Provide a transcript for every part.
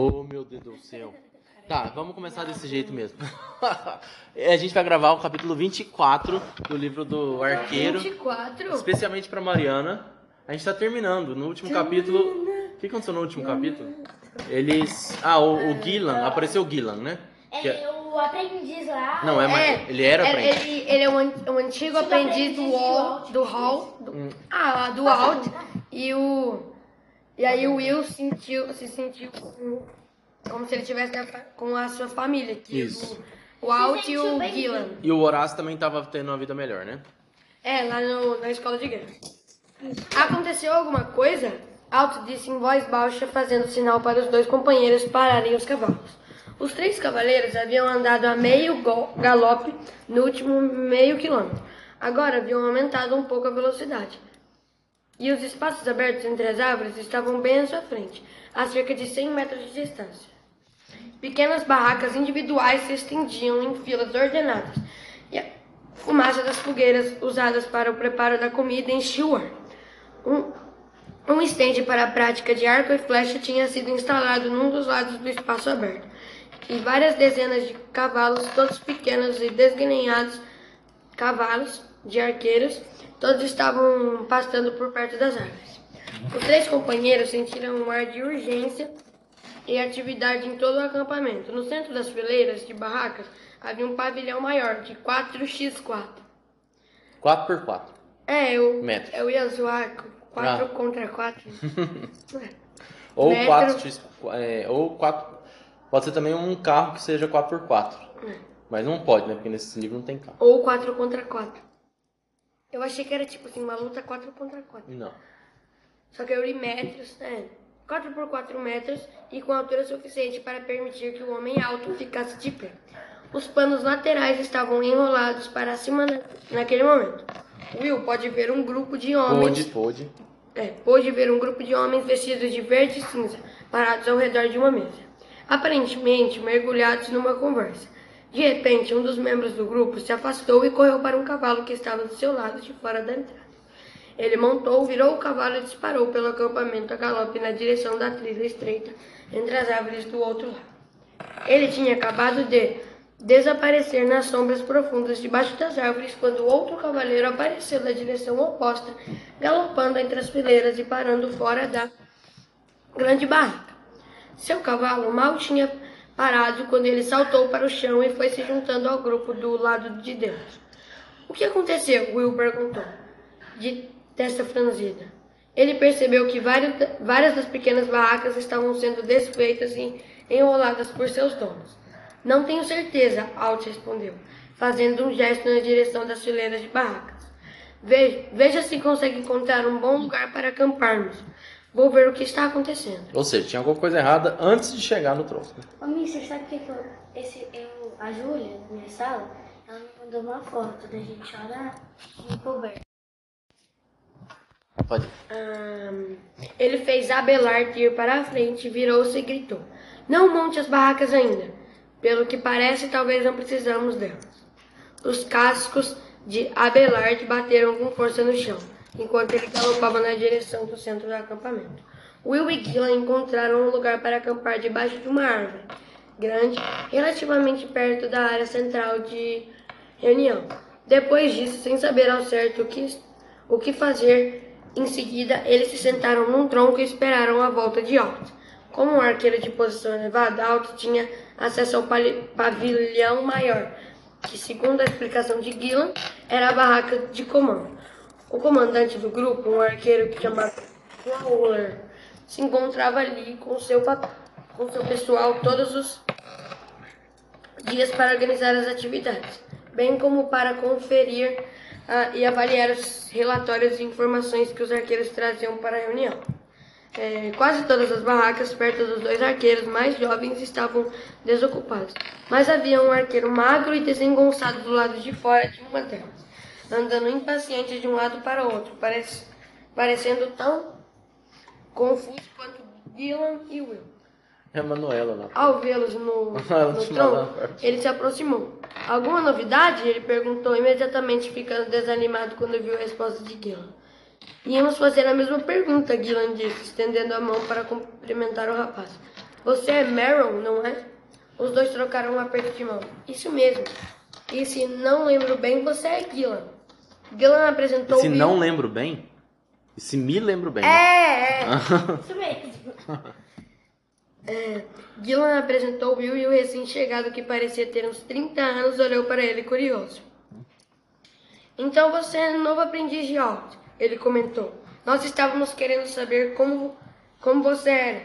Oh, meu Deus do céu. Tá, vamos começar desse jeito mesmo. a gente vai gravar o capítulo 24 do livro do Arqueiro. 24? Especialmente pra Mariana. A gente tá terminando. No último capítulo. O que aconteceu no último capítulo? Eles. Ah, o, o Gillan. Apareceu o Gillan, né? Que É é- o aprendiz lá. Não, é, mas É, ele era Ele, aprendiz. ele, ele é um, um antigo aprendiz do Wall, do Hall, do, ah, lá, do Walt, e o e aí o Will sentiu, se sentiu como, se ele fa- com a sua família, que Isso. o, o Walt e o Gillan. E o Horácio também tava tendo uma vida melhor, né? É, lá no, na escola de guerra. Aconteceu alguma coisa? Alto disse em voz baixa, fazendo sinal para os dois companheiros pararem os cavalos. Os três cavaleiros haviam andado a meio galope no último meio quilômetro. Agora haviam aumentado um pouco a velocidade. E os espaços abertos entre as árvores estavam bem à sua frente, a cerca de 100 metros de distância. Pequenas barracas individuais se estendiam em filas ordenadas, e a fumaça das fogueiras usadas para o preparo da comida enchia o ar. Um, um estende para a prática de arco e flecha tinha sido instalado num dos lados do espaço aberto, e várias dezenas de cavalos, todos pequenos e desgrenhados, cavalos de arqueiros, todos estavam pastando por perto das árvores. Os três companheiros sentiram um ar de urgência e atividade em todo o acampamento. No centro das fileiras de barracas havia um pavilhão maior, de 4x4. 4x4. É, eu, Metros. eu ia zoar 4 Ah. contra 4. Ou Metro. 4x. É, ou 4. Pode ser também um carro que seja 4x4. É. Mas não pode, né? Porque nesse livro não tem carro. Ou 4 contra 4. Eu achei que era tipo assim, uma luta 4 contra 4. Não. Só que eu li metros, é. 4 por 4 metros e com altura suficiente para permitir que o homem alto ficasse de pé. Os panos laterais estavam enrolados para cima na, naquele momento. Will pode ver um grupo de homens. Pode, pode. É, pôde ver um grupo de homens vestidos de verde e cinza, parados ao redor de uma mesa, aparentemente mergulhados numa conversa. De repente, um dos membros do grupo se afastou e correu para um cavalo que estava do seu lado de fora da entrada. Ele montou, virou o cavalo e disparou pelo acampamento a galope na direção da trilha estreita entre as árvores do outro lado. Ele tinha acabado de desaparecer nas sombras profundas debaixo das árvores quando outro cavaleiro apareceu da direção oposta, galopando entre as fileiras e parando fora da grande barraca. Seu cavalo mal tinha parado quando ele saltou para o chão e foi se juntando ao grupo do lado de dentro. O que aconteceu? Will perguntou, de testa franzida. Ele percebeu que várias, das pequenas barracas estavam sendo desfeitas e enroladas por seus donos. Não tenho certeza, Alt respondeu, fazendo um gesto na direção das fileiras de barracas. Veja, veja se consegue encontrar um bom lugar para acamparmos. Vou ver o que está acontecendo. Ou seja, tinha alguma coisa errada antes de chegar no troço. né? Ô, Mister, sabe o que, que eu, esse, eu, a Júlia, da minha sala, ela me mandou uma foto da gente orar em coberta. Pode. Ele fez Abelard ir para a frente, virou-se e gritou: Não monte as barracas ainda. Pelo que parece, talvez não precisamos delas. Os cascos de Abelard bateram com força no chão, enquanto ele galopava na direção do centro do acampamento. Will e Gillan encontraram um lugar para acampar debaixo de uma árvore grande, relativamente perto da área central de reunião. Depois disso, sem saber ao certo o que, o que fazer, em seguida eles se sentaram num tronco e esperaram a volta de Alt. Como um arqueiro de posição elevada, Alt tinha acesso ao pavilhão maior, que, segundo a explicação de Gillan, era a barraca de comando. O comandante do grupo, um arqueiro que chamava Fowler, se encontrava ali com seu, com seu pessoal todos os dias para organizar as atividades, bem como para conferir ah, e avaliar os relatórios e informações que os arqueiros traziam para a reunião. É, quase todas as barracas perto dos dois arqueiros mais jovens estavam desocupadas, mas havia um arqueiro magro e desengonçado do lado de fora de uma delas, andando impaciente de um lado para o outro, parec- parecendo tão confuso quanto Dylan e Will. É a Manuela lá. Ao vê-los no, no tronco, ele se aproximou. Alguma novidade? Ele perguntou, imediatamente ficando desanimado quando viu a resposta de Gillan. Íamos fazer a mesma pergunta, Gillan disse, estendendo a mão para cumprimentar o rapaz. Você é Meryl, não é? Os dois trocaram um aperto de mão. Isso mesmo. E se não lembro bem, você é Gillan. Gillan apresentou Se Will- não lembro bem, e se me lembro bem. É, é. Isso mesmo. Gillan apresentou Will e o recém-chegado, que parecia ter uns 30 anos, olhou para ele curioso. Então você é novo aprendiz de Alt, ele comentou. Nós estávamos querendo saber como, como você era.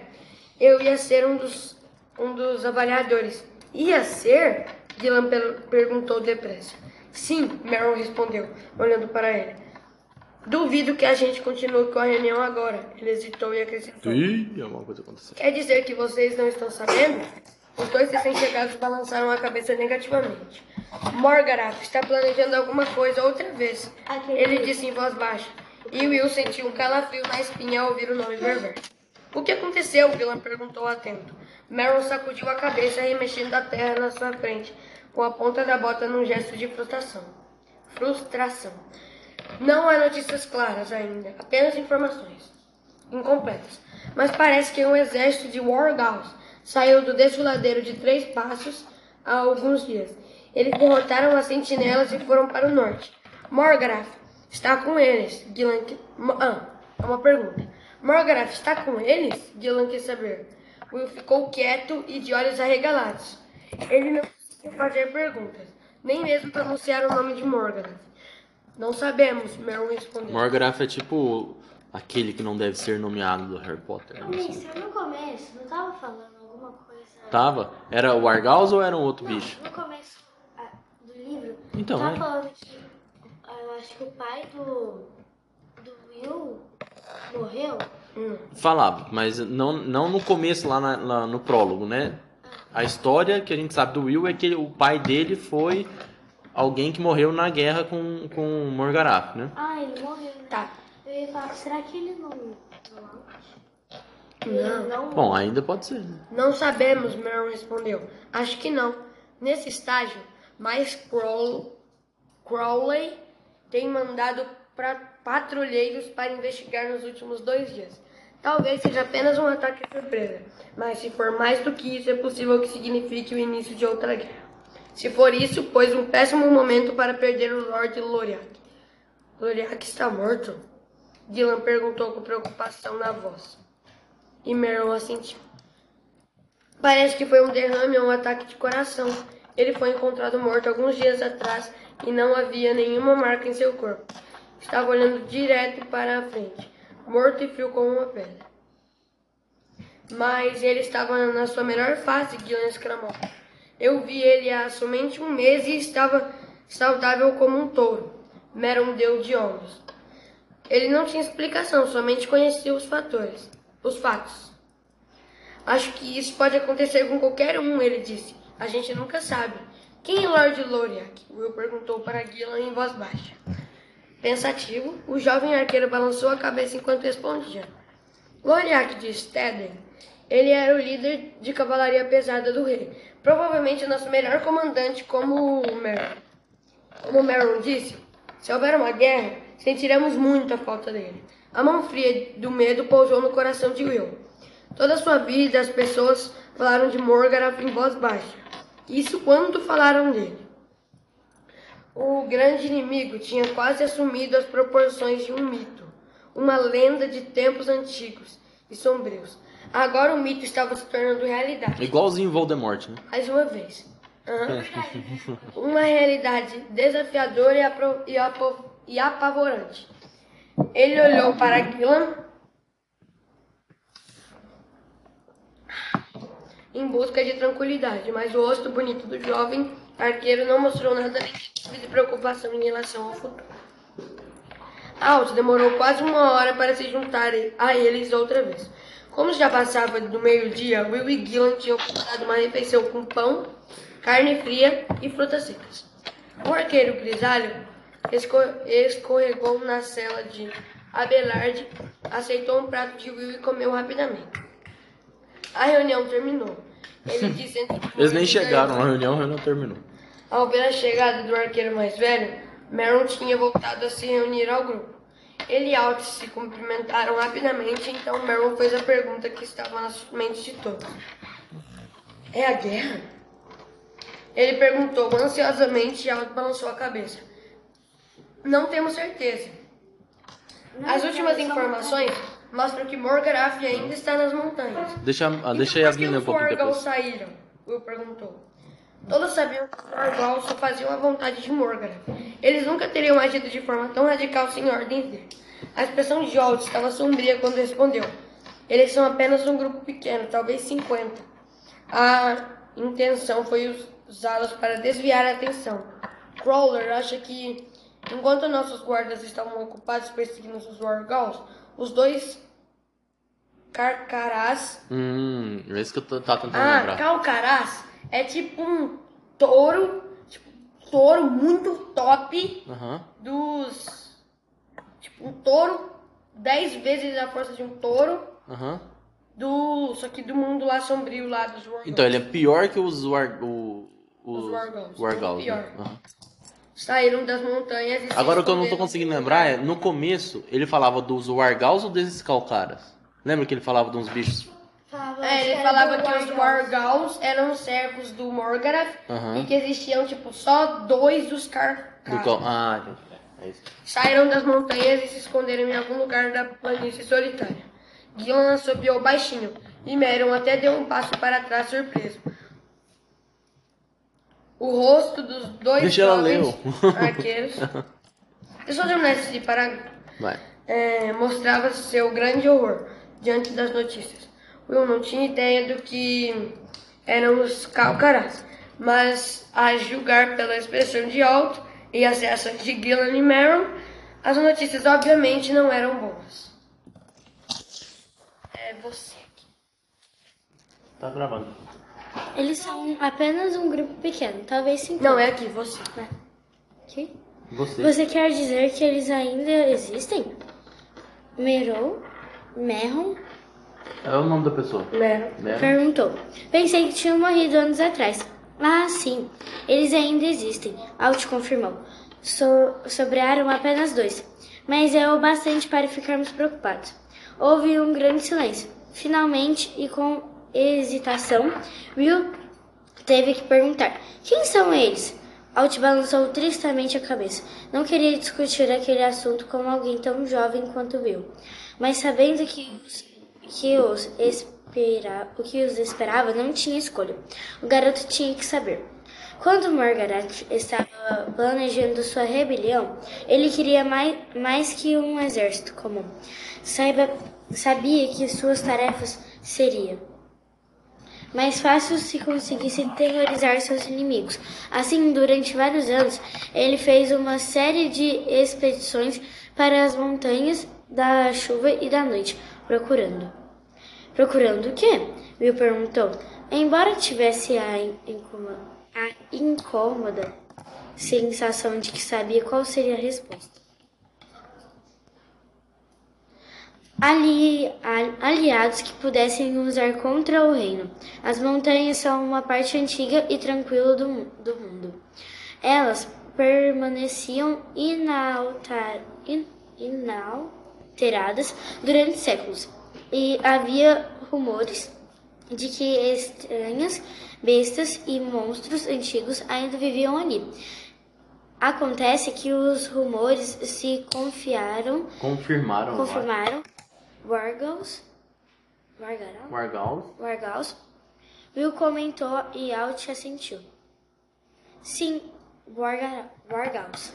Eu ia ser um dos, um dos avaliadores. Ia ser? Per- perguntou depressa. Sim, Meryl respondeu, olhando para ele. Duvido que a gente continue com a reunião agora. Ele hesitou e acrescentou. Ih, alguma coisa aconteceu. Quer dizer que vocês não estão sabendo? Os dois recém-chegados balançaram a cabeça negativamente. Morgarath está planejando alguma coisa outra vez. Ele disse em voz baixa. E Will sentiu um calafrio na espinha ao ouvir o nome Berber. O que aconteceu? Dylan perguntou atento. Meryl sacudiu a cabeça, remexendo a terra na sua frente, com a ponta da bota num gesto de frustração. Frustração. Não há notícias claras ainda, apenas informações incompletas. Mas parece que um exército de Wargals saiu do desfiladeiro de Três Passos há alguns dias. Eles derrotaram as sentinelas e foram para o norte. Morgrath está com eles. Gillan Ah, é uma pergunta. Morgrath está com eles? Gillan quis saber. Will ficou quieto e de olhos arregalados. Ele não conseguiu fazer perguntas, nem mesmo pronunciar o nome de Morgrath. Não sabemos, Merrill respondeu. Morgrath é tipo aquele que não deve ser nomeado do Harry Potter. Ô, né? Assim. Mister, no começo, não tava falando alguma coisa... Tava? Era o Argaus ou era um outro Não, bicho? no começo ah, do livro, Então, tava é. falando que ah, eu acho que o pai do, do Will morreu. Hum. Falava, mas não, não no começo, lá, na- lá no prólogo, né? A história que a gente sabe do Will é que o pai dele foi alguém que morreu na guerra com, com Morgarath, né? Ah, ele morreu, né? Tá. Eu ia falar, será que ele não... Não. Não. Bom, ainda pode ser. né? Não sabemos, Merrill respondeu. Acho que não. Nesse estágio, mais Crow- Crowley tem mandado pra patrulheiros para investigar nos últimos dois dias. Talvez seja apenas um ataque surpresa, mas se for mais do que isso, é possível que signifique o início de outra guerra. Se for isso, pois um péssimo momento para perder o Lord Loriak. Loriak está morto? Dylan perguntou com preocupação na voz. E Merrill assentiu. Parece que foi um derrame ou um ataque de coração. Ele foi encontrado morto alguns dias atrás e não havia nenhuma marca em seu corpo. Estava olhando direto para a frente, morto e frio como uma pedra. Mas ele estava na sua melhor fase, Gillian exclamou. Eu vi ele há somente um mês e estava saudável como um touro. Meron deu de ombros. Ele não tinha explicação, somente conhecia os fatores, os fatos. Acho que isso pode acontecer com qualquer um, ele disse. A gente nunca sabe. Quem é Lord Loriak? Will perguntou para Gillan em voz baixa. Pensativo, o jovem arqueiro balançou a cabeça enquanto respondia. Loriak de Steden. Ele era o líder de cavalaria pesada do rei. Provavelmente o nosso melhor comandante, como o Merrill. Como Merrill disse, se houver uma guerra, sentiremos muito a falta dele. A mão fria do medo pousou no coração de Will. Toda a sua vida as pessoas falaram de Morgarath em voz baixa. Isso quando falaram dele. O grande inimigo tinha quase assumido as proporções de um mito, uma lenda de tempos antigos e sombrios. Agora o mito estava se tornando realidade. Igualzinho Voldemort, né? Mais uma vez. Aham. Uma realidade desafiadora e, apro- e apo- e apavorante. Ele olhou para Gillan em busca de tranquilidade, mas o rosto bonito do jovem arqueiro não mostrou nada de preocupação em relação ao futuro. Alt demorou quase uma hora para se juntar a eles outra vez. Como já passava do meio-dia, Will e Gillan tinham preparado uma refeição com pão, carne fria e frutas secas. O arqueiro grisalho esco- escorregou na cela de Abelard, aceitou um prato de Will e comeu rapidamente. A reunião terminou. Ele disse entre Eles nem chegaram na reunião, a reunião terminou. Ao ver a chegada do arqueiro mais velho, Meron tinha voltado a se reunir ao grupo. Ele e Alt se cumprimentaram rapidamente, então Meron fez a pergunta que estava nas mentes de todos. É a guerra? Ele perguntou ansiosamente e Alto balançou a cabeça. Não temos certeza. As últimas informações mostram que Morgarath ainda está nas montanhas. Deixa, ah, deixa então, a por que Yasmin um Wargals depois. saíram? Will perguntou. Todos sabiam que os Wargals só faziam a vontade de Morgarath. Eles nunca teriam agido de forma tão radical sem ordens dele. A expressão de Jolt estava sombria quando respondeu. Eles são apenas um grupo pequeno, talvez 50. A intenção foi usá-los para desviar a atenção. Crawler acha que, enquanto nossos guardas estavam ocupados perseguindo os Wargals, os dois Carcarás Hum, é isso que eu tô, tentando ah, lembrar. Calcarás é tipo um touro, tipo, um touro muito top Aham. dos. Tipo, um touro, 10 vezes a força de um touro, Aham. do. Só que do mundo lá sombrio lá dos Wargals. Então, ele é pior que os War, o, os Os Wargals. Wargals, Pior. né? Aham. Saíram das montanhas e Agora o que eu não tô conseguindo em lembrar é, no começo, ele falava dos Wargals ou desses Calcaras? Lembra que ele falava de uns bichos? Falava, É, ele falava que do os Wargals. Wargals eram servos do Morgarath Aham. e que existiam, tipo, só dois dos Do Carcarás. Cal... Ah. É isso. Saíram das montanhas e se esconderam em algum lugar da planície solitária. Gillan assobiou baixinho e Meron até deu um passo para trás surpreso. O rosto dos dois Deixa ela jovens arqueiros... Deixa eu terminar esse parágrafo. É, mostrava seu grande horror diante das notícias. Will não tinha ideia do que eram os calcarás, mas a julgar pela expressão de Alto e as reações de Gillan e Meron, as notícias obviamente não eram boas. É você. Tá gravando. Eles são apenas um grupo pequeno, talvez cinco. Não, é aqui, você. Aqui? Você. Você quer dizer que eles ainda existem? Merou? Merron? É o nome da pessoa. Meron. Né? Perguntou. Pensei que tinham morrido anos atrás. Ah, sim. Eles ainda existem. Alt confirmou. So sobraram apenas dois. Mas é o bastante para ficarmos preocupados. Houve um grande silêncio. Finalmente, e com hesitação, Will teve que perguntar: Quem são eles? Alt balançou tristemente a cabeça. Não queria discutir aquele assunto com alguém tão jovem quanto Will. Mas sabendo que os, que os espera, o que os esperava, não tinha escolha. O garoto tinha que saber. Quando Margaret estava planejando sua rebelião, ele queria mais, mais que um exército comum. Saiba, sabia que suas tarefas seriam mais fácil se conseguisse terrorizar seus inimigos. Assim, durante vários anos, ele fez uma série de expedições para as montanhas da chuva e da noite, procurando. Procurando o quê? Will perguntou. Embora tivesse a, incômoda, a incômoda sensação de que sabia qual seria a resposta. Ali, al- aliados que pudessem usar contra o reino. As montanhas são uma parte antiga e tranquila do, do mundo. Elas permaneciam inaltar, in- inalteradas durante séculos, e havia rumores de que estranhas bestas e monstros antigos ainda viviam ali. Acontece que os rumores se confiaram, Confirmaram. confirmaram Wargals? Wargals. Wargals. Will comentou e Alt assentiu. Sim, Warga- Wargals.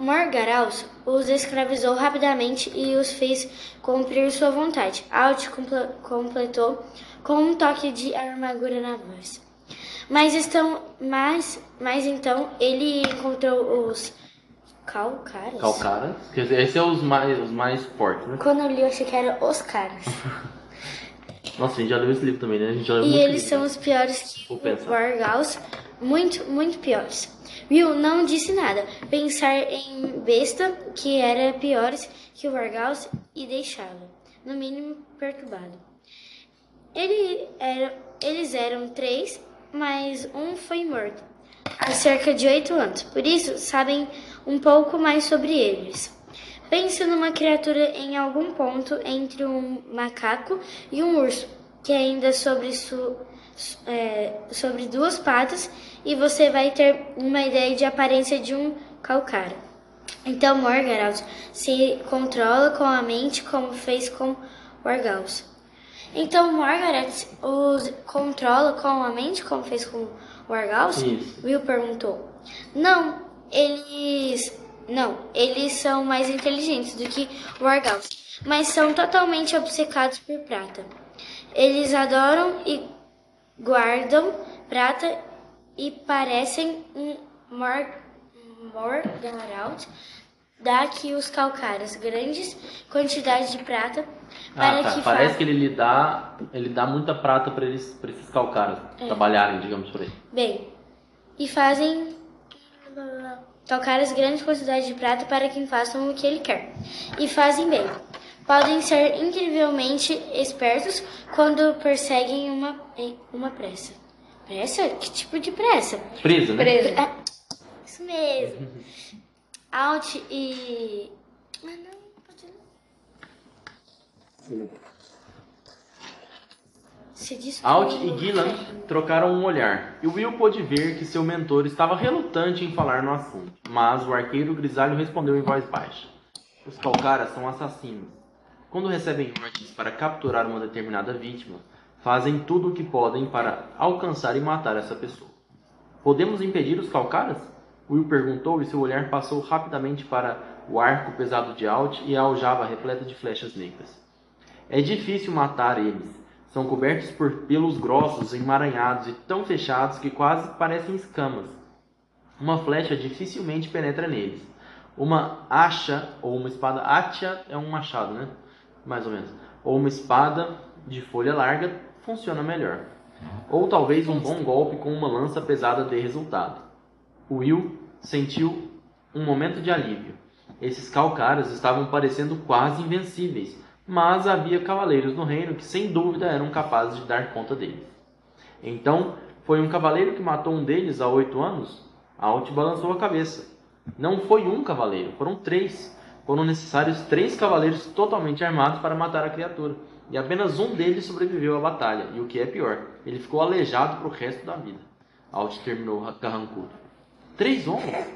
Morgaraus os escravizou rapidamente e os fez cumprir sua vontade. Alt comple- completou com um toque de armadura na voz. Mas estão, mas, mas então ele encontrou os calcaras. Calcaras. Quer dizer, esses são os mais, os mais fortes, né? Quando eu li, eu achei que eram os caras. Nossa, a gente já leu esse livro também, né? A gente já leu E eles livro, são né? os piores que. Wargals. Muito, muito piores. Will não disse nada. Pensar em besta que era piores que o Wargals e deixá-lo, no mínimo, perturbado. Ele era, eles eram três, mas um foi morto há cerca de oito anos. Por isso, sabem um pouco mais sobre eles. Pense numa criatura em algum ponto entre um macaco e um urso, que ainda sobre su- é, sobre duas patas e você vai ter uma ideia de aparência de um calcário. Então Morgaraus se controla com a mente como fez com Wargaus. Então Margaret os controla com a mente como fez com Wargaus? Will perguntou. Não, eles não, eles são mais inteligentes do que Wargaus, mas são totalmente obcecados por prata. Eles adoram e guardam prata e parecem um Mor Morgaraut dá que os calcários grandes quantidades de prata para Ah, tá. que Parece fa- que ele lhe dá, ele dá muita prata para eles, para esses calcários É. trabalharem, digamos por aí. bem e fazem calcários grandes quantidades de prata para que façam o que ele quer e fazem bem. Podem ser incrivelmente espertos quando perseguem uma uma pressa. Pressa? Que tipo de pressa? Presa, né? Preso. É, isso mesmo. Alt e. Ah, não, pode não. Alt e Gillan trocaram um olhar, e Will pôde ver que seu mentor estava relutante em falar no assunto. Mas o arqueiro grisalho respondeu em voz baixa: Os calcaras são assassinos. Quando recebem ordens para capturar uma determinada vítima, fazem tudo o que podem para alcançar e matar essa pessoa. Podemos impedir os calcaras? Will perguntou e seu olhar passou rapidamente para o arco pesado de Alt e a aljava repleta de flechas negras. É difícil matar eles. São cobertos por pelos grossos, emaranhados e tão fechados que quase parecem escamas. Uma flecha dificilmente penetra neles. Uma acha ou uma espada atia é um machado, né? Mais ou menos. Ou uma espada de folha larga funciona melhor. Ou talvez um bom golpe com uma lança pesada dê resultado. Will sentiu um momento de alívio. Esses calcaras estavam parecendo quase invencíveis, mas havia cavaleiros no reino que sem dúvida eram capazes de dar conta deles. Então, foi um cavaleiro que matou um deles há oito anos? Alt balançou a cabeça. Não foi um cavaleiro, foram três. Foram necessários três cavaleiros totalmente armados para matar a criatura. E apenas um deles sobreviveu à batalha. E o que é pior, ele ficou aleijado para o resto da vida. Alt terminou carrancudo. Três homens?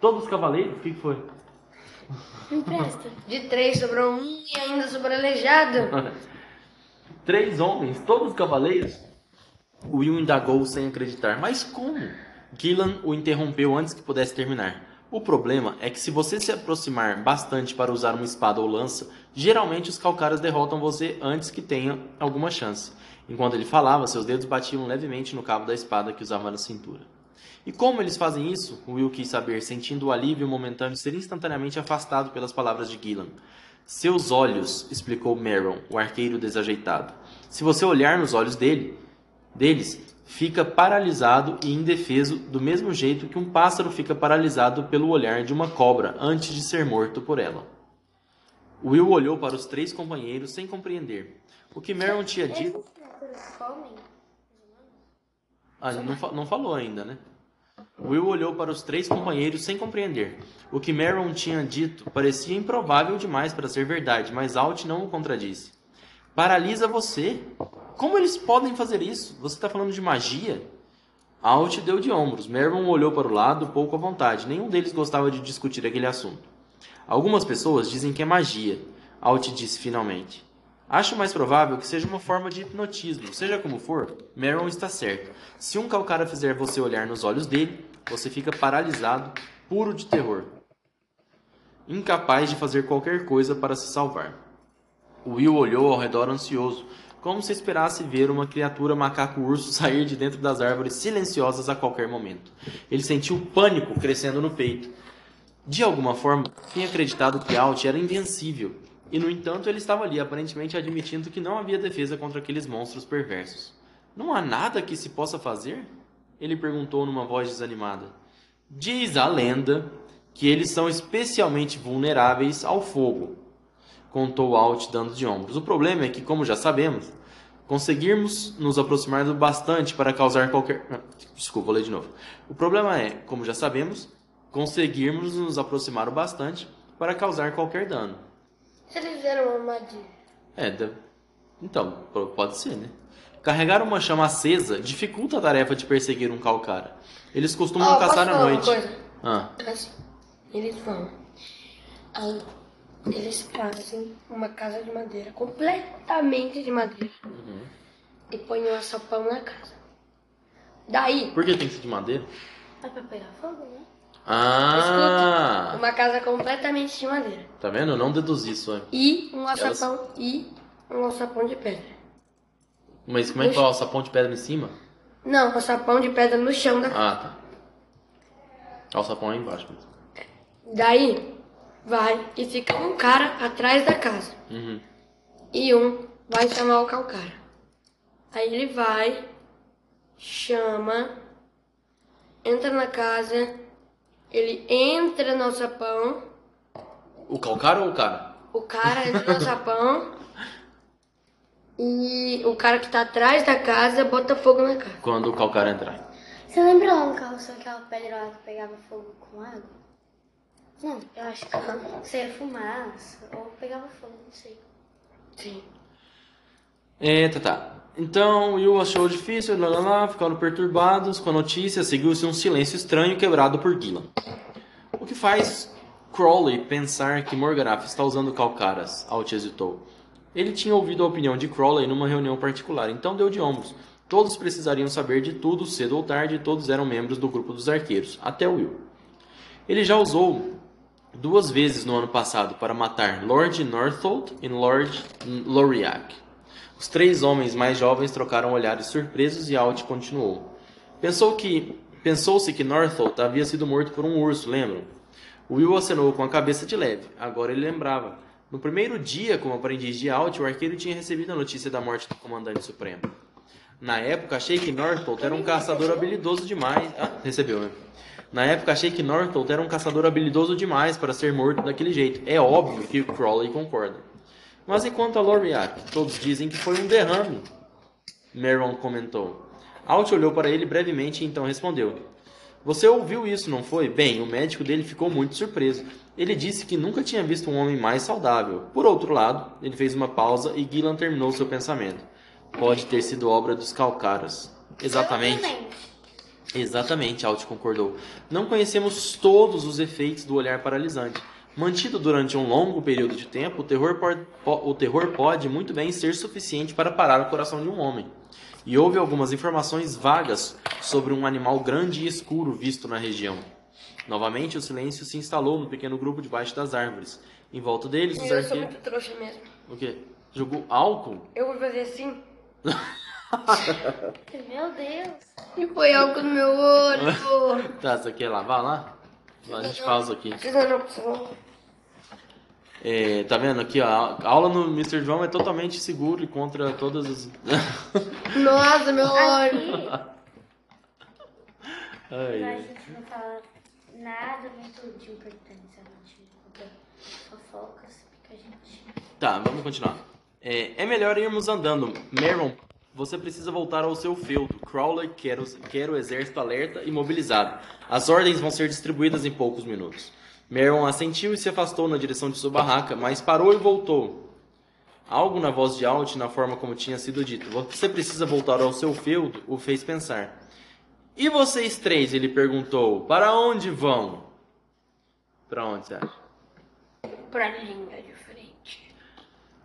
Todos os cavaleiros? O que foi? Empresta. De três sobrou um e ainda sobrou aleijado. Três homens, todos cavaleiros? Will indagou sem acreditar. Mas como? Gillan o interrompeu antes que pudesse terminar. O problema é que se você se aproximar bastante para usar uma espada ou lança, geralmente os calcaras derrotam você antes que tenha alguma chance. Enquanto ele falava, seus dedos batiam levemente no cabo da espada que usava na cintura. E como eles fazem isso? Will quis saber, sentindo o alívio momentâneo ser instantaneamente afastado pelas palavras de Gillan. Seus olhos, explicou Meron, o arqueiro desajeitado. Se você olhar nos olhos dele, deles, fica paralisado e indefeso do mesmo jeito que um pássaro fica paralisado pelo olhar de uma cobra antes de ser morto por ela. Will olhou para os três companheiros sem compreender. O que Meron tinha dito. Ah, não, fa- não falou ainda, né? Will olhou para os três companheiros sem compreender. O que Meron tinha dito parecia improvável demais para ser verdade, mas Alt não o contradisse. Paralisa você? Como eles podem fazer isso? Você está falando de magia? Alt deu de ombros. Meron olhou para o lado, pouco à vontade. Nenhum deles gostava de discutir aquele assunto. Algumas pessoas dizem que é magia. Alt disse finalmente. Acho mais provável que seja uma forma de hipnotismo. Seja como for, Meron está certo. Se um calcara fizer você olhar nos olhos dele, você fica paralisado, puro de terror. Incapaz de fazer qualquer coisa para se salvar. Will olhou ao redor ansioso, como se esperasse ver uma criatura macaco-urso sair de dentro das árvores silenciosas a qualquer momento. Ele sentiu pânico crescendo no peito. De alguma forma, tinha acreditado que Alt era invencível, e no entanto ele estava ali aparentemente admitindo que não havia defesa contra aqueles monstros perversos. Não há nada que se possa fazer? Ele perguntou numa voz desanimada. Diz a lenda que eles são especialmente vulneráveis ao fogo, contou Alt dando de ombros. O problema é que, como já sabemos, conseguirmos nos aproximar do bastante para causar qualquer. Ah, Desculpa, vou ler de novo. O problema é, como já sabemos, conseguirmos nos aproximar o bastante para causar qualquer dano. Eles fizeram uma armadilha. É, da- então, pode ser, né? Carregar uma chama acesa dificulta a tarefa de perseguir um calcara. Eles costumam posso caçar à falar uma noite. coisa? Ah, eles vão. Aí, eles fazem uma casa de madeira, completamente de madeira. Uhum. E põem um açapão na casa. Daí, por que tem que ser de madeira? É pra pegar fogo, né? Ah, uma casa completamente de madeira. tá vendo? Eu não deduzi isso antes. E um açapão e um açapão de pedra. Mas como é que vai o sapão de pedra em cima? Não, açapão de pedra no chão da casa. Ah, tá. O sapão é embaixo mesmo. Daí, vai e fica um cara atrás da casa. Uhum. E um vai chamar o calcara. Aí ele vai, chama, entra na casa, ele entra no sapão, O calcara ou o cara? o cara entra no sapão e o cara que tá atrás da casa bota fogo na casa. Quando o calcara entrar. Você lembra lá no carro só aquela pedra lá que pegava fogo com água? Não, eu acho que seria fumaça ou pegava fogo, não sei. Sim. É, tá, tá. Então, Will achou difícil, lá, lá, lá, ficaram perturbados com a notícia, seguiu-se um silêncio estranho quebrado por Gillan. O que faz Crowley pensar que Morgarath está usando calcaras? Alt hesitou. Ele tinha ouvido a opinião de Crowley numa reunião particular, então deu de ombros. Todos precisariam saber de tudo, cedo ou tarde, todos eram membros do grupo dos arqueiros, até Will. Ele já usou duas vezes no ano passado para matar Lord Northolt e Lord Loriac. Os três homens mais jovens trocaram olhares surpresos e Alt continuou. Pensou que pensou-se que Northolt havia sido morto por um urso, lembram? Will acenou com a cabeça de leve. Agora ele lembrava. No primeiro dia como aprendiz de Alt, o arqueiro tinha recebido a notícia da morte do comandante supremo. Na época, achei que Northolt era um caçador habilidoso demais. Ah, recebeu, né? Na época, achei que Northolt era um caçador habilidoso demais para ser morto daquele jeito. É óbvio que Crowley concorda. Mas e quanto a Loriac? Todos dizem que foi um derrame. Meron comentou. Alt olhou para ele brevemente e então respondeu. Você ouviu isso, não foi? Bem, o médico dele ficou muito surpreso. Ele disse que nunca tinha visto um homem mais saudável. Por outro lado, ele fez uma pausa e Gillan terminou seu pensamento. Pode ter sido obra dos calcaras. Exatamente. Exatamente, Alt concordou. Não conhecemos todos os efeitos do olhar paralisante. Mantido durante um longo período de tempo, o terror, po- po- o terror pode muito bem ser suficiente para parar o coração de um homem. E houve algumas informações vagas sobre um animal grande e escuro visto na região. Novamente, o silêncio se instalou no pequeno grupo debaixo das árvores. Em volta deles, os Eu sou arqueiros. muito trouxa mesmo. O quê? Jogou álcool? Eu vou fazer assim Meu Deus. e foi álcool no meu olho. Tá, você quer lavar lá? A gente pausa aqui. Precisa não, precisa não. É, tá vendo aqui, ó, a aula no Mr. João é totalmente seguro e contra todas as. Nossa, meu olho. Aqui Ai, a gente não fala nada muito de importante? A gente conta fofocas que a gente. Tá, vamos continuar. É, é melhor irmos andando. Meron, você precisa voltar ao seu feudo. Crowley quer o, quer o exército alerta e mobilizado. As ordens vão ser distribuídas em poucos minutos. Meron assentiu e se afastou na direção de sua barraca, mas parou e voltou. Algo na voz de Alt, na forma como tinha sido dito. Você precisa voltar ao seu feudo, o fez pensar. E vocês três? Ele perguntou. Para onde vão? Para onde você acha? De frente.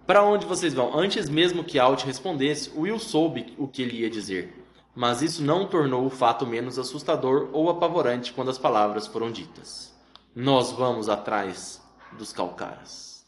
Para onde vocês vão? Antes mesmo que Alt respondesse, Will soube o que ele ia dizer. Mas isso não tornou o fato menos assustador ou apavorante quando as palavras foram ditas. Nós vamos atrás dos calcaras.